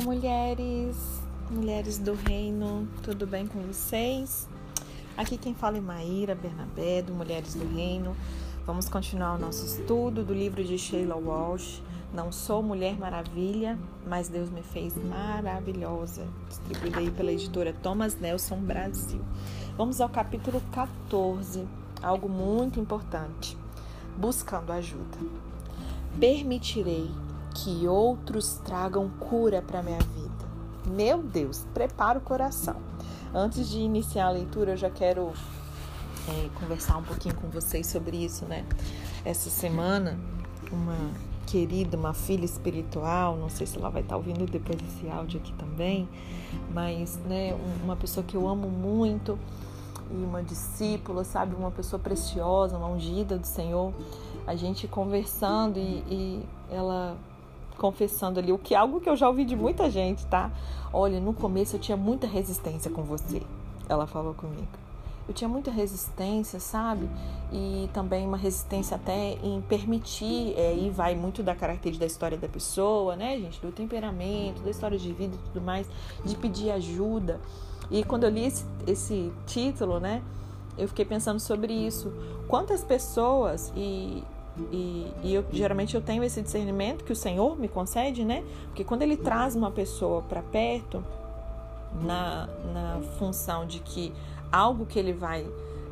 Olá, mulheres, mulheres do reino, tudo bem com vocês? Aqui quem fala é Maíra Bernabé, do Mulheres do Reino. Vamos continuar o nosso estudo do livro de Sheila Walsh. Não sou Mulher Maravilha, mas Deus me fez maravilhosa. Distribuída aí pela editora Thomas Nelson Brasil. Vamos ao capítulo 14, algo muito importante. Buscando ajuda. Permitirei que outros tragam cura para minha vida. Meu Deus, prepara o coração. Antes de iniciar a leitura, eu já quero é, conversar um pouquinho com vocês sobre isso, né? Essa semana, uma querida, uma filha espiritual, não sei se ela vai estar ouvindo depois desse áudio aqui também, mas, né, uma pessoa que eu amo muito e uma discípula, sabe, uma pessoa preciosa, uma ungida do Senhor, a gente conversando e, e ela confessando ali o que algo que eu já ouvi de muita gente, tá? Olha, no começo eu tinha muita resistência com você. Ela falou comigo. Eu tinha muita resistência, sabe? E também uma resistência até em permitir, é, e vai muito da característica da história da pessoa, né, gente? Do temperamento, da história de vida e tudo mais, de pedir ajuda. E quando eu li esse, esse título, né, eu fiquei pensando sobre isso. Quantas pessoas, e e, e eu, geralmente eu tenho esse discernimento que o Senhor me concede, né? Porque quando Ele traz uma pessoa para perto, na, na função de que algo que Ele vai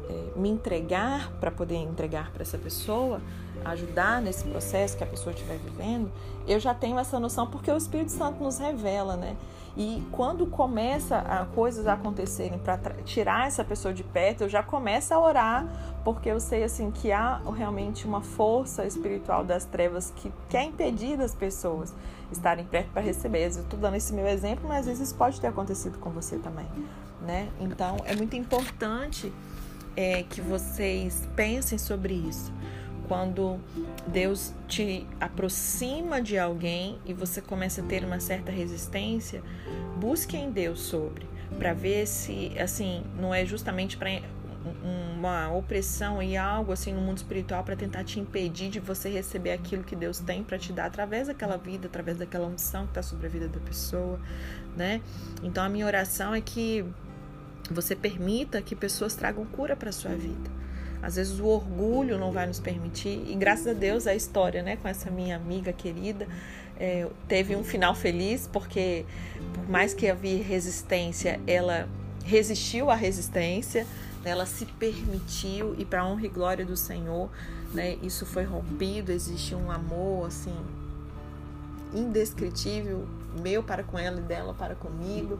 é, me entregar para poder entregar para essa pessoa, ajudar nesse processo que a pessoa estiver vivendo, eu já tenho essa noção porque o Espírito Santo nos revela, né? E quando começa a coisas a acontecerem para tirar essa pessoa de perto, eu já começo a orar, porque eu sei assim que há realmente uma força espiritual das trevas que quer impedir das pessoas estarem perto para receber. Eu estou dando esse meu exemplo, mas às vezes pode ter acontecido com você também, né? Então é muito importante é, que vocês pensem sobre isso quando Deus te aproxima de alguém e você começa a ter uma certa resistência, busque em Deus sobre, para ver se, assim, não é justamente para uma opressão e algo assim no mundo espiritual para tentar te impedir de você receber aquilo que Deus tem para te dar através daquela vida, através daquela unção que está sobre a vida da pessoa, né? Então a minha oração é que você permita que pessoas tragam cura para sua vida às vezes o orgulho não vai nos permitir. E graças a Deus a história, né, com essa minha amiga querida, é, teve um final feliz, porque por mais que havia resistência, ela resistiu à resistência, né, ela se permitiu e para honra e glória do Senhor, né, isso foi rompido, existe um amor assim indescritível meu para com ela e dela para comigo.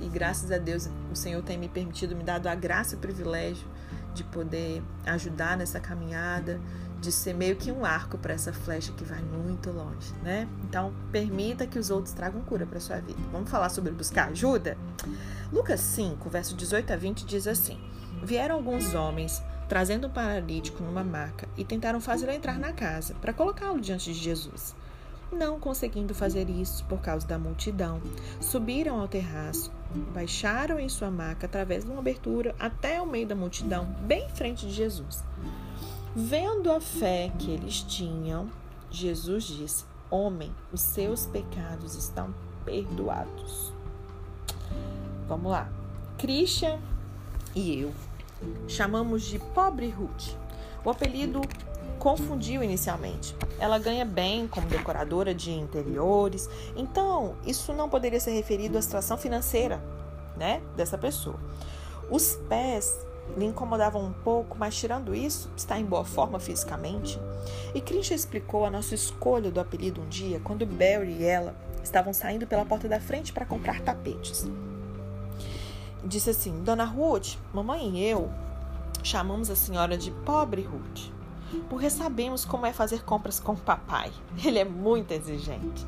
E graças a Deus o Senhor tem me permitido, me dado a graça e o privilégio de poder ajudar nessa caminhada, de ser meio que um arco para essa flecha que vai muito longe, né? Então, permita que os outros tragam cura para sua vida. Vamos falar sobre buscar ajuda? Lucas 5, verso 18 a 20 diz assim: Vieram alguns homens trazendo um paralítico numa maca e tentaram fazê-lo entrar na casa para colocá-lo diante de Jesus. Não conseguindo fazer isso por causa da multidão, subiram ao terraço, baixaram em sua maca através de uma abertura até o meio da multidão, bem em frente de Jesus. Vendo a fé que eles tinham, Jesus disse: Homem, os seus pecados estão perdoados. Vamos lá. Christian e eu chamamos de Pobre Ruth. O apelido confundiu inicialmente. Ela ganha bem como decoradora de interiores, então isso não poderia ser referido à situação financeira, né, dessa pessoa. Os pés lhe incomodavam um pouco, mas tirando isso, está em boa forma fisicamente. E Christian explicou a nossa escolha do apelido um dia, quando Barry e ela estavam saindo pela porta da frente para comprar tapetes. Disse assim: Dona Ruth, mamãe e eu chamamos a senhora de Pobre Ruth porque sabemos como é fazer compras com papai. Ele é muito exigente.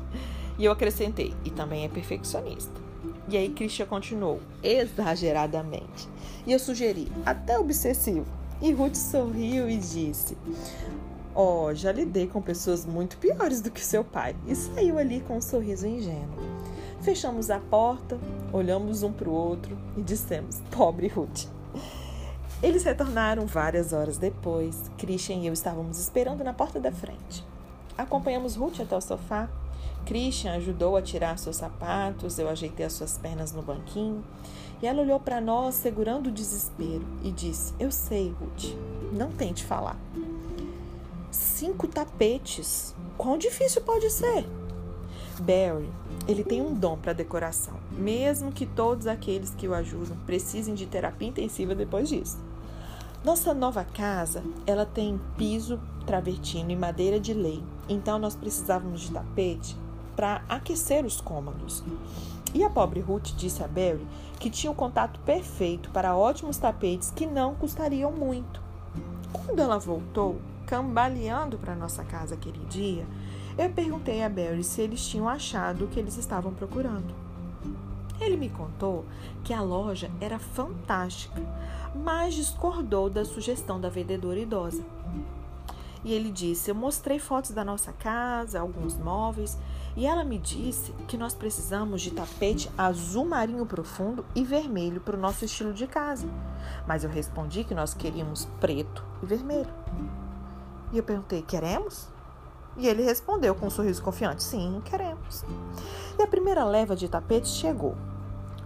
E eu acrescentei, e também é perfeccionista. E aí Christian continuou, exageradamente. E eu sugeri, até obsessivo. E Ruth sorriu e disse: oh, já lidei com pessoas muito piores do que seu pai. E saiu ali com um sorriso ingênuo. Fechamos a porta, olhamos um para o outro e dissemos: Pobre Ruth. Eles retornaram várias horas depois. Christian e eu estávamos esperando na porta da frente. Acompanhamos Ruth até o sofá Christian ajudou a tirar seus sapatos, eu ajeitei as suas pernas no banquinho. E ela olhou para nós, segurando o desespero, e disse: Eu sei, Ruth, não tente falar. Cinco tapetes. Quão difícil pode ser? Barry, ele tem um dom para decoração, mesmo que todos aqueles que o ajudam precisem de terapia intensiva depois disso. Nossa nova casa, ela tem piso travertino e madeira de lei, então nós precisávamos de tapete para aquecer os cômodos. E a pobre Ruth disse a Barry que tinha o contato perfeito para ótimos tapetes que não custariam muito. Quando ela voltou, cambaleando para nossa casa aquele dia, eu perguntei a Barry se eles tinham achado o que eles estavam procurando. Ele me contou que a loja era fantástica, mas discordou da sugestão da vendedora idosa. E ele disse: Eu mostrei fotos da nossa casa, alguns móveis, e ela me disse que nós precisamos de tapete azul marinho profundo e vermelho para o nosso estilo de casa. Mas eu respondi que nós queríamos preto e vermelho. E eu perguntei: Queremos? E ele respondeu com um sorriso confiante: Sim, queremos. E a primeira leva de tapetes chegou.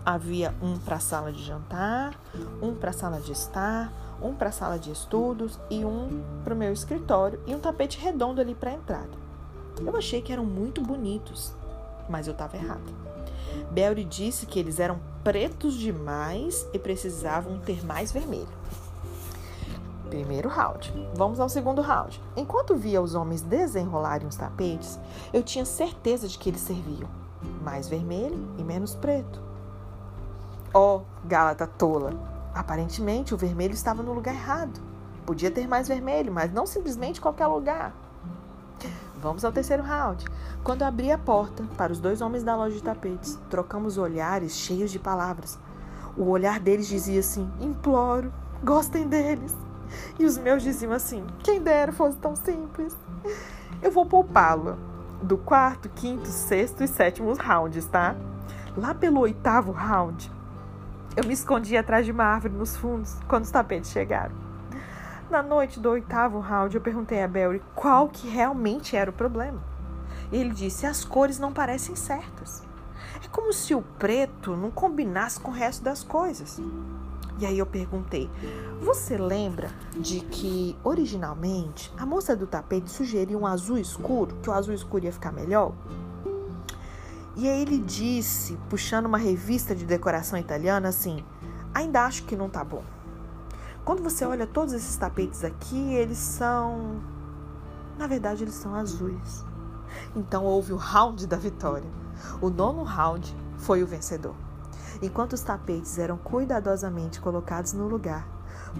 Havia um para a sala de jantar, um para a sala de estar, um para a sala de estudos e um para o meu escritório e um tapete redondo ali para a entrada. Eu achei que eram muito bonitos, mas eu estava errada. Belry disse que eles eram pretos demais e precisavam ter mais vermelho. Primeiro round. Vamos ao segundo round. Enquanto via os homens desenrolarem os tapetes, eu tinha certeza de que eles serviam mais vermelho e menos preto. Oh, Gálata tola! Aparentemente o vermelho estava no lugar errado. Podia ter mais vermelho, mas não simplesmente qualquer lugar. Vamos ao terceiro round. Quando abri a porta para os dois homens da loja de tapetes, trocamos olhares cheios de palavras. O olhar deles dizia assim: imploro, gostem deles. E os meus diziam assim: quem dera fosse tão simples. Eu vou poupá-lo do quarto, quinto, sexto e sétimo rounds, tá? Lá pelo oitavo round, eu me escondi atrás de uma árvore nos fundos quando os tapetes chegaram. Na noite do oitavo round, eu perguntei a Barry qual que realmente era o problema. E ele disse: as cores não parecem certas. É como se o preto não combinasse com o resto das coisas. E aí eu perguntei: Você lembra de que originalmente a moça do tapete sugeriu um azul escuro, que o azul escuro ia ficar melhor? E aí ele disse, puxando uma revista de decoração italiana, assim: Ainda acho que não tá bom. Quando você olha todos esses tapetes aqui, eles são. Na verdade, eles são azuis. Então houve o round da vitória. O nono round foi o vencedor. Enquanto os tapetes eram cuidadosamente colocados no lugar,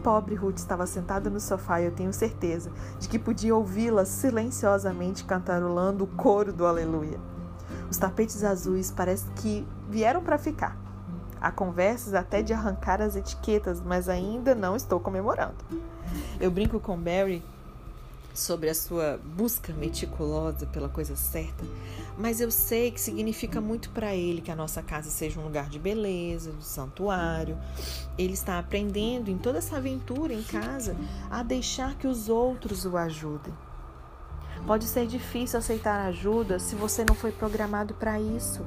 pobre Ruth estava sentada no sofá e eu tenho certeza de que podia ouvi-la silenciosamente cantarolando o coro do Aleluia. Os tapetes azuis parece que vieram para ficar. Há conversas até de arrancar as etiquetas, mas ainda não estou comemorando. Eu brinco com Barry sobre a sua busca meticulosa pela coisa certa, mas eu sei que significa muito para ele que a nossa casa seja um lugar de beleza, de santuário. Ele está aprendendo em toda essa aventura em casa a deixar que os outros o ajudem. Pode ser difícil aceitar ajuda se você não foi programado para isso.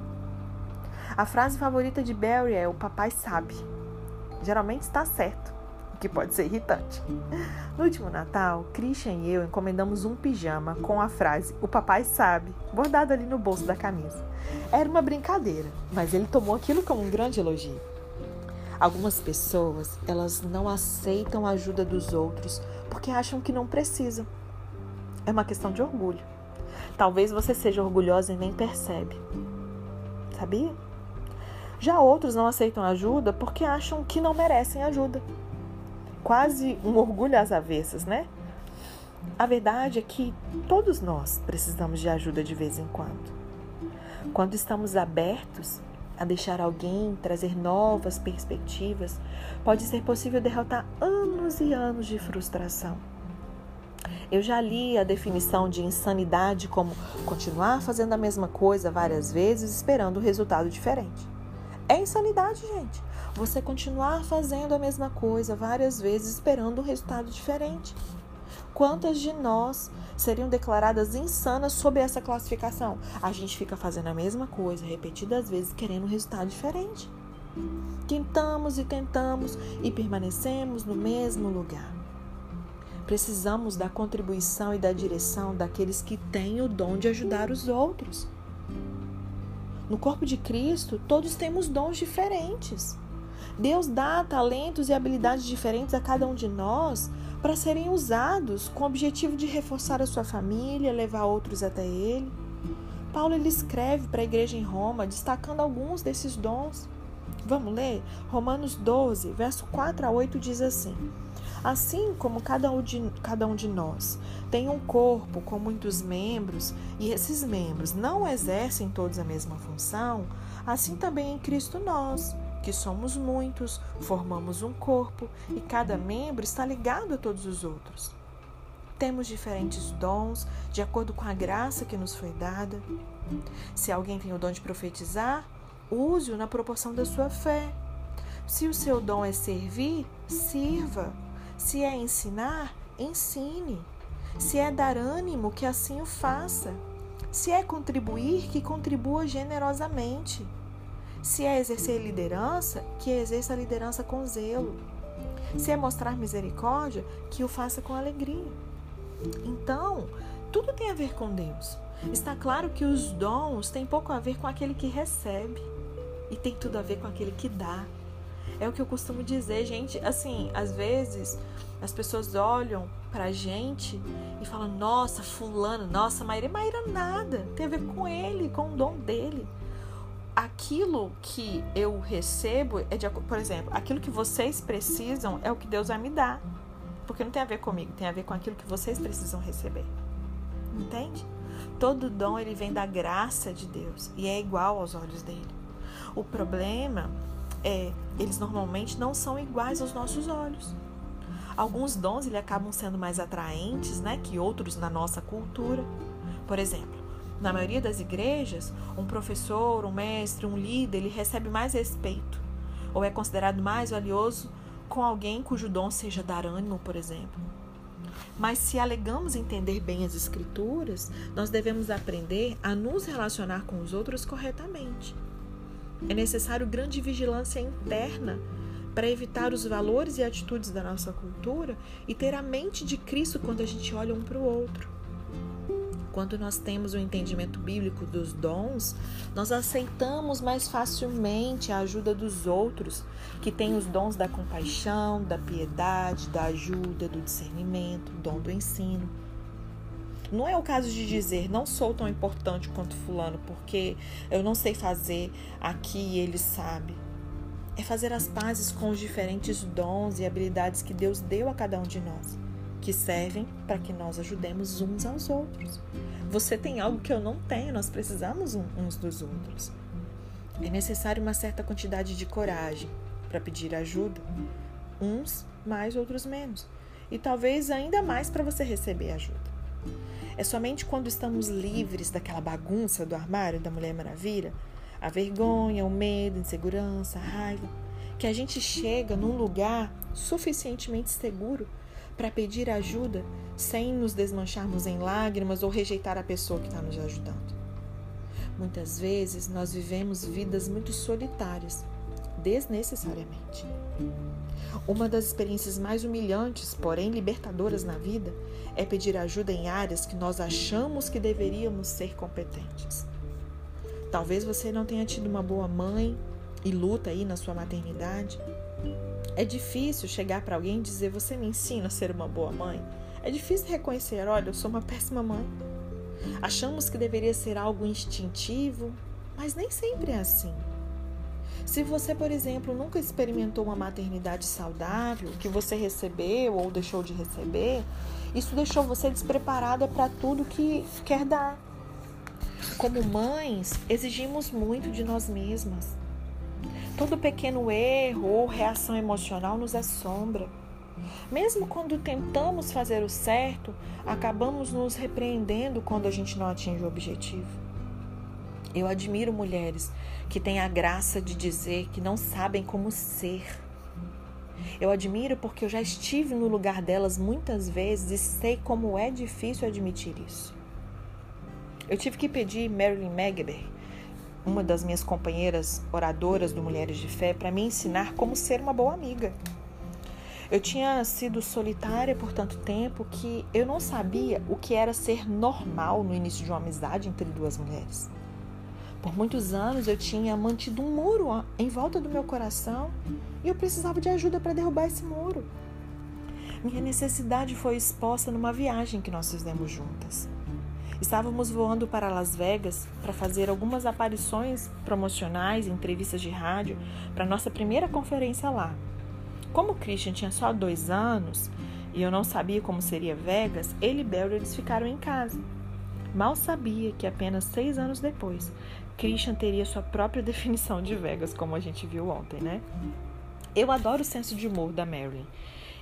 A frase favorita de Barry é: O papai sabe. Geralmente está certo que pode ser irritante. No último Natal, Christian e eu encomendamos um pijama com a frase O papai sabe, bordado ali no bolso da camisa. Era uma brincadeira, mas ele tomou aquilo como um grande elogio. Algumas pessoas, elas não aceitam a ajuda dos outros porque acham que não precisam. É uma questão de orgulho. Talvez você seja orgulhosa e nem percebe. Sabia? Já outros não aceitam ajuda porque acham que não merecem ajuda quase um orgulho às avessas, né? A verdade é que todos nós precisamos de ajuda de vez em quando. Quando estamos abertos a deixar alguém trazer novas perspectivas, pode ser possível derrotar anos e anos de frustração. Eu já li a definição de insanidade como continuar fazendo a mesma coisa várias vezes esperando um resultado diferente. É insanidade, gente você continuar fazendo a mesma coisa várias vezes esperando um resultado diferente. Quantas de nós seriam declaradas insanas sob essa classificação. A gente fica fazendo a mesma coisa repetidas vezes, querendo um resultado diferente. Tentamos e tentamos e permanecemos no mesmo lugar. Precisamos da contribuição e da direção daqueles que têm o dom de ajudar os outros. No corpo de Cristo, todos temos dons diferentes. Deus dá talentos e habilidades diferentes a cada um de nós para serem usados com o objetivo de reforçar a sua família, levar outros até Ele. Paulo ele escreve para a igreja em Roma, destacando alguns desses dons. Vamos ler? Romanos 12, verso 4 a 8 diz assim: Assim como cada um, de, cada um de nós tem um corpo com muitos membros e esses membros não exercem todos a mesma função, assim também em Cristo nós, que somos muitos, formamos um corpo e cada membro está ligado a todos os outros. Temos diferentes dons de acordo com a graça que nos foi dada. Se alguém tem o dom de profetizar, use-o na proporção da sua fé. Se o seu dom é servir, sirva. Se é ensinar, ensine. Se é dar ânimo, que assim o faça. Se é contribuir, que contribua generosamente. Se é exercer liderança, que exerça a liderança com zelo. Se é mostrar misericórdia, que o faça com alegria. Então, tudo tem a ver com Deus. Está claro que os dons têm pouco a ver com aquele que recebe e tem tudo a ver com aquele que dá. É o que eu costumo dizer, gente. Assim, às vezes as pessoas olham pra gente e falam: Nossa, Fulano, nossa, Maíra, Maíra nada. Tem a ver com ele, com o dom dele. Aquilo que eu recebo é de por exemplo, aquilo que vocês precisam é o que Deus vai me dar. Porque não tem a ver comigo, tem a ver com aquilo que vocês precisam receber. Entende? Todo dom ele vem da graça de Deus e é igual aos olhos dele. O problema é, eles normalmente não são iguais aos nossos olhos. Alguns dons ele acabam sendo mais atraentes, né, que outros na nossa cultura. Por exemplo, na maioria das igrejas, um professor, um mestre, um líder, ele recebe mais respeito ou é considerado mais valioso com alguém cujo dom seja dar ânimo, por exemplo. Mas se alegamos entender bem as escrituras, nós devemos aprender a nos relacionar com os outros corretamente. É necessário grande vigilância interna para evitar os valores e atitudes da nossa cultura e ter a mente de Cristo quando a gente olha um para o outro. Quando nós temos o um entendimento bíblico dos dons, nós aceitamos mais facilmente a ajuda dos outros, que têm os dons da compaixão, da piedade, da ajuda, do discernimento, dom do ensino. Não é o caso de dizer não sou tão importante quanto fulano porque eu não sei fazer aqui e ele sabe. É fazer as pazes com os diferentes dons e habilidades que Deus deu a cada um de nós, que servem para que nós ajudemos uns aos outros. Você tem algo que eu não tenho, nós precisamos uns dos outros. É necessário uma certa quantidade de coragem para pedir ajuda, uns mais, outros menos, e talvez ainda mais para você receber ajuda. É somente quando estamos livres daquela bagunça do armário da Mulher Maravilha, a vergonha, o medo, a insegurança, a raiva, que a gente chega num lugar suficientemente seguro para pedir ajuda sem nos desmancharmos em lágrimas ou rejeitar a pessoa que está nos ajudando. Muitas vezes nós vivemos vidas muito solitárias, desnecessariamente. Uma das experiências mais humilhantes, porém libertadoras na vida, é pedir ajuda em áreas que nós achamos que deveríamos ser competentes. Talvez você não tenha tido uma boa mãe e luta aí na sua maternidade. É difícil chegar para alguém e dizer: Você me ensina a ser uma boa mãe. É difícil reconhecer: Olha, eu sou uma péssima mãe. Achamos que deveria ser algo instintivo, mas nem sempre é assim. Se você, por exemplo, nunca experimentou uma maternidade saudável, que você recebeu ou deixou de receber, isso deixou você despreparada para tudo que quer dar. Como mães, exigimos muito de nós mesmas. Todo pequeno erro ou reação emocional nos assombra. Mesmo quando tentamos fazer o certo, acabamos nos repreendendo quando a gente não atinge o objetivo. Eu admiro mulheres que têm a graça de dizer que não sabem como ser. Eu admiro porque eu já estive no lugar delas muitas vezes e sei como é difícil admitir isso. Eu tive que pedir Marilyn Megber, uma das minhas companheiras oradoras do Mulheres de Fé, para me ensinar como ser uma boa amiga. Eu tinha sido solitária por tanto tempo que eu não sabia o que era ser normal no início de uma amizade entre duas mulheres. Por muitos anos eu tinha mantido um muro em volta do meu coração e eu precisava de ajuda para derrubar esse muro. Minha necessidade foi exposta numa viagem que nós fizemos juntas. Estávamos voando para Las Vegas para fazer algumas aparições promocionais, entrevistas de rádio para nossa primeira conferência lá. Como o Christian tinha só dois anos e eu não sabia como seria Vegas, ele e Barry eles ficaram em casa. Mal sabia que apenas seis anos depois, Christian teria sua própria definição de Vegas, como a gente viu ontem, né? Eu adoro o senso de humor da Marilyn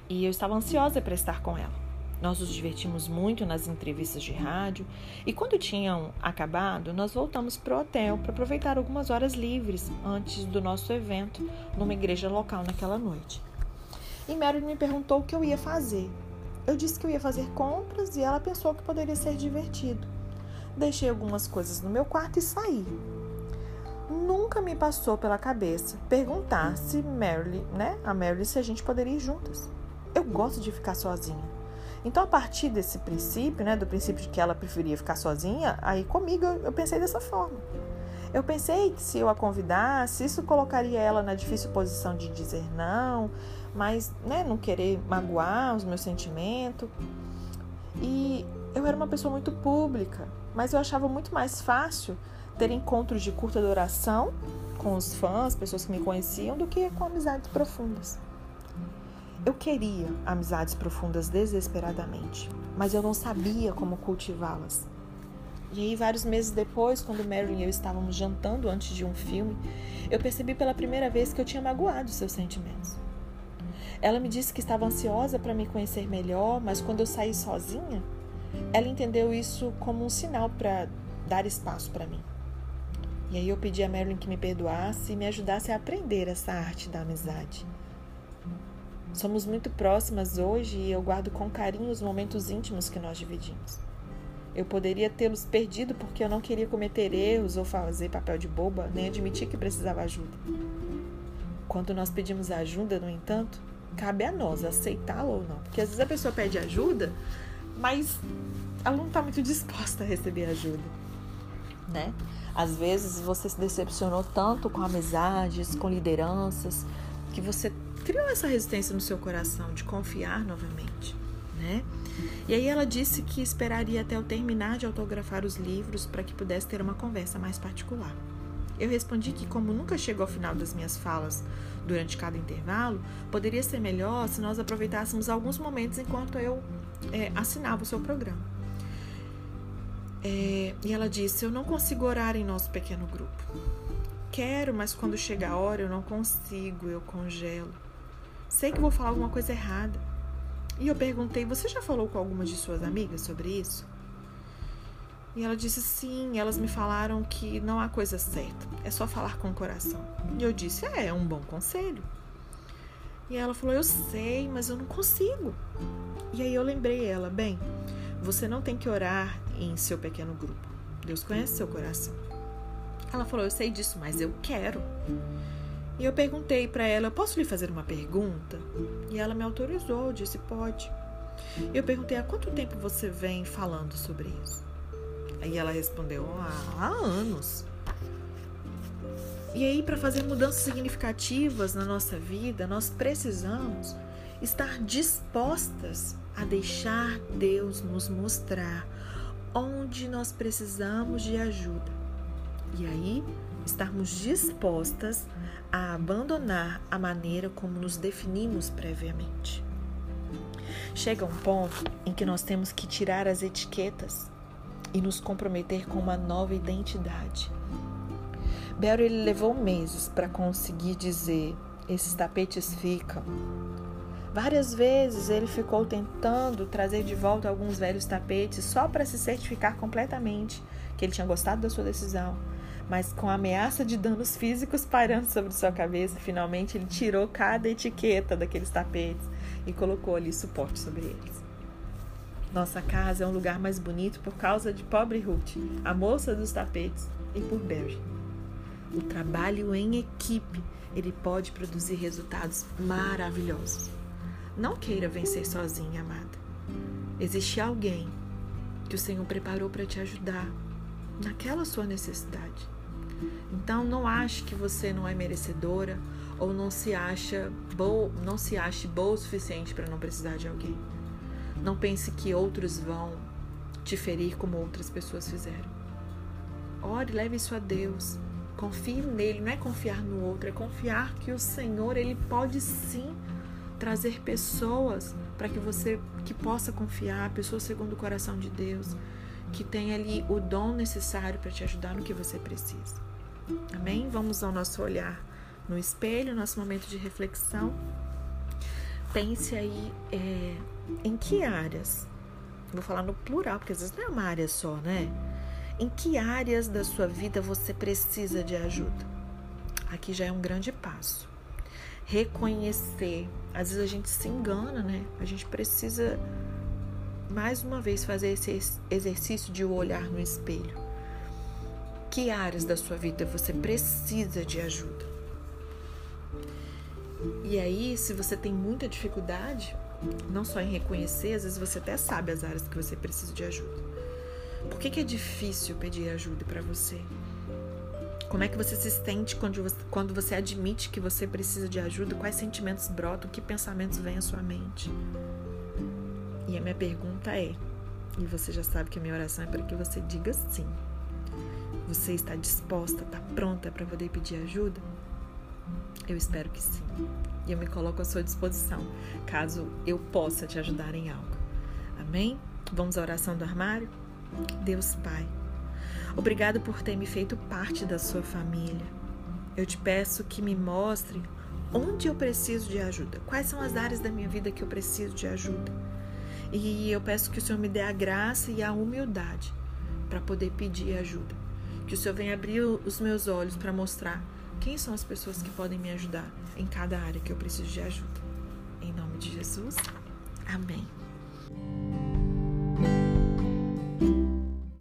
e eu estava ansiosa para estar com ela. Nós nos divertimos muito nas entrevistas de rádio e quando tinham acabado, nós voltamos para o hotel para aproveitar algumas horas livres antes do nosso evento numa igreja local naquela noite. E Mary me perguntou o que eu ia fazer. Eu disse que eu ia fazer compras e ela pensou que poderia ser divertido. Deixei algumas coisas no meu quarto e saí. Nunca me passou pela cabeça perguntar se né, a Mary, se a gente poderia ir juntas. Eu gosto de ficar sozinha. Então, a partir desse princípio, né, do princípio de que ela preferia ficar sozinha, aí comigo eu pensei dessa forma. Eu pensei que se eu a convidasse, isso colocaria ela na difícil posição de dizer não, mas né, não querer magoar os meus sentimentos. E eu era uma pessoa muito pública, mas eu achava muito mais fácil ter encontros de curta duração com os fãs, pessoas que me conheciam, do que com amizades profundas. Eu queria amizades profundas desesperadamente, mas eu não sabia como cultivá-las. E aí, vários meses depois, quando Mary e eu estávamos jantando antes de um filme, eu percebi pela primeira vez que eu tinha magoado seus sentimentos. Ela me disse que estava ansiosa para me conhecer melhor, mas quando eu saí sozinha, ela entendeu isso como um sinal para dar espaço para mim. E aí eu pedi a Marilyn que me perdoasse e me ajudasse a aprender essa arte da amizade. Somos muito próximas hoje e eu guardo com carinho os momentos íntimos que nós dividimos. Eu poderia tê-los perdido porque eu não queria cometer erros ou fazer papel de boba, nem admitir que precisava ajuda. Quando nós pedimos ajuda, no entanto, cabe a nós aceitá-la ou não. Porque às vezes a pessoa pede ajuda, mas ela não está muito disposta a receber ajuda, né? Às vezes você se decepcionou tanto com amizades, com lideranças, que você criou essa resistência no seu coração de confiar novamente, né? E aí ela disse que esperaria até eu terminar de autografar os livros para que pudesse ter uma conversa mais particular. Eu respondi que, como nunca chegou ao final das minhas falas durante cada intervalo, poderia ser melhor se nós aproveitássemos alguns momentos enquanto eu é, assinava o seu programa. É, e ela disse: Eu não consigo orar em nosso pequeno grupo. Quero, mas quando chega a hora eu não consigo, eu congelo. Sei que vou falar alguma coisa errada. E eu perguntei: Você já falou com algumas de suas amigas sobre isso? E ela disse: Sim, elas me falaram que não há coisa certa, é só falar com o coração. E eu disse: É, é um bom conselho. E ela falou: Eu sei, mas eu não consigo. E aí eu lembrei ela: Bem, você não tem que orar em seu pequeno grupo. Deus conhece seu coração. Ela falou: Eu sei disso, mas eu quero. E eu perguntei para ela: Posso lhe fazer uma pergunta? E ela me autorizou, disse: Pode. Eu perguntei: Há quanto tempo você vem falando sobre isso? Aí ela respondeu: Há anos. E aí, para fazer mudanças significativas na nossa vida, nós precisamos estar dispostas a deixar Deus nos mostrar onde nós precisamos de ajuda. E aí, estarmos dispostas a abandonar a maneira como nos definimos previamente. Chega um ponto em que nós temos que tirar as etiquetas e nos comprometer com uma nova identidade. Barry ele levou meses para conseguir dizer: esses tapetes ficam. Várias vezes ele ficou tentando trazer de volta alguns velhos tapetes só para se certificar completamente que ele tinha gostado da sua decisão mas com ameaça de danos físicos pairando sobre sua cabeça, finalmente ele tirou cada etiqueta daqueles tapetes e colocou ali suporte sobre eles. Nossa casa é um lugar mais bonito por causa de pobre Ruth, a moça dos tapetes, e por Barry. O trabalho em equipe, ele pode produzir resultados maravilhosos. Não queira vencer sozinha, amada. Existe alguém que o Senhor preparou para te ajudar naquela sua necessidade. Então não ache que você não é merecedora ou não se acha boa, não se ache boa o suficiente para não precisar de alguém. Não pense que outros vão te ferir como outras pessoas fizeram. Ore, leve isso a Deus. Confie nele, não é confiar no outro, é confiar que o Senhor, ele pode sim trazer pessoas para que você que possa confiar, pessoas segundo o coração de Deus, que tem ali o dom necessário para te ajudar no que você precisa. Amém? Vamos ao nosso olhar no espelho, nosso momento de reflexão. Pense aí é, em que áreas, vou falar no plural, porque às vezes não é uma área só, né? Em que áreas da sua vida você precisa de ajuda? Aqui já é um grande passo. Reconhecer. Às vezes a gente se engana, né? A gente precisa mais uma vez fazer esse exercício de olhar no espelho. Que áreas da sua vida você precisa de ajuda? E aí, se você tem muita dificuldade, não só em reconhecer, às vezes você até sabe as áreas que você precisa de ajuda. Por que, que é difícil pedir ajuda para você? Como é que você se sente quando você, quando você admite que você precisa de ajuda? Quais sentimentos brotam? Que pensamentos vêm à sua mente? E a minha pergunta é: e você já sabe que a minha oração é para que você diga sim. Você está disposta, está pronta para poder pedir ajuda? Eu espero que sim. E eu me coloco à sua disposição, caso eu possa te ajudar em algo. Amém? Vamos à oração do armário? Deus Pai, obrigado por ter me feito parte da sua família. Eu te peço que me mostre onde eu preciso de ajuda, quais são as áreas da minha vida que eu preciso de ajuda. E eu peço que o Senhor me dê a graça e a humildade para poder pedir ajuda. Que o Senhor venha abrir os meus olhos para mostrar quem são as pessoas que podem me ajudar em cada área que eu preciso de ajuda. Em nome de Jesus. Amém.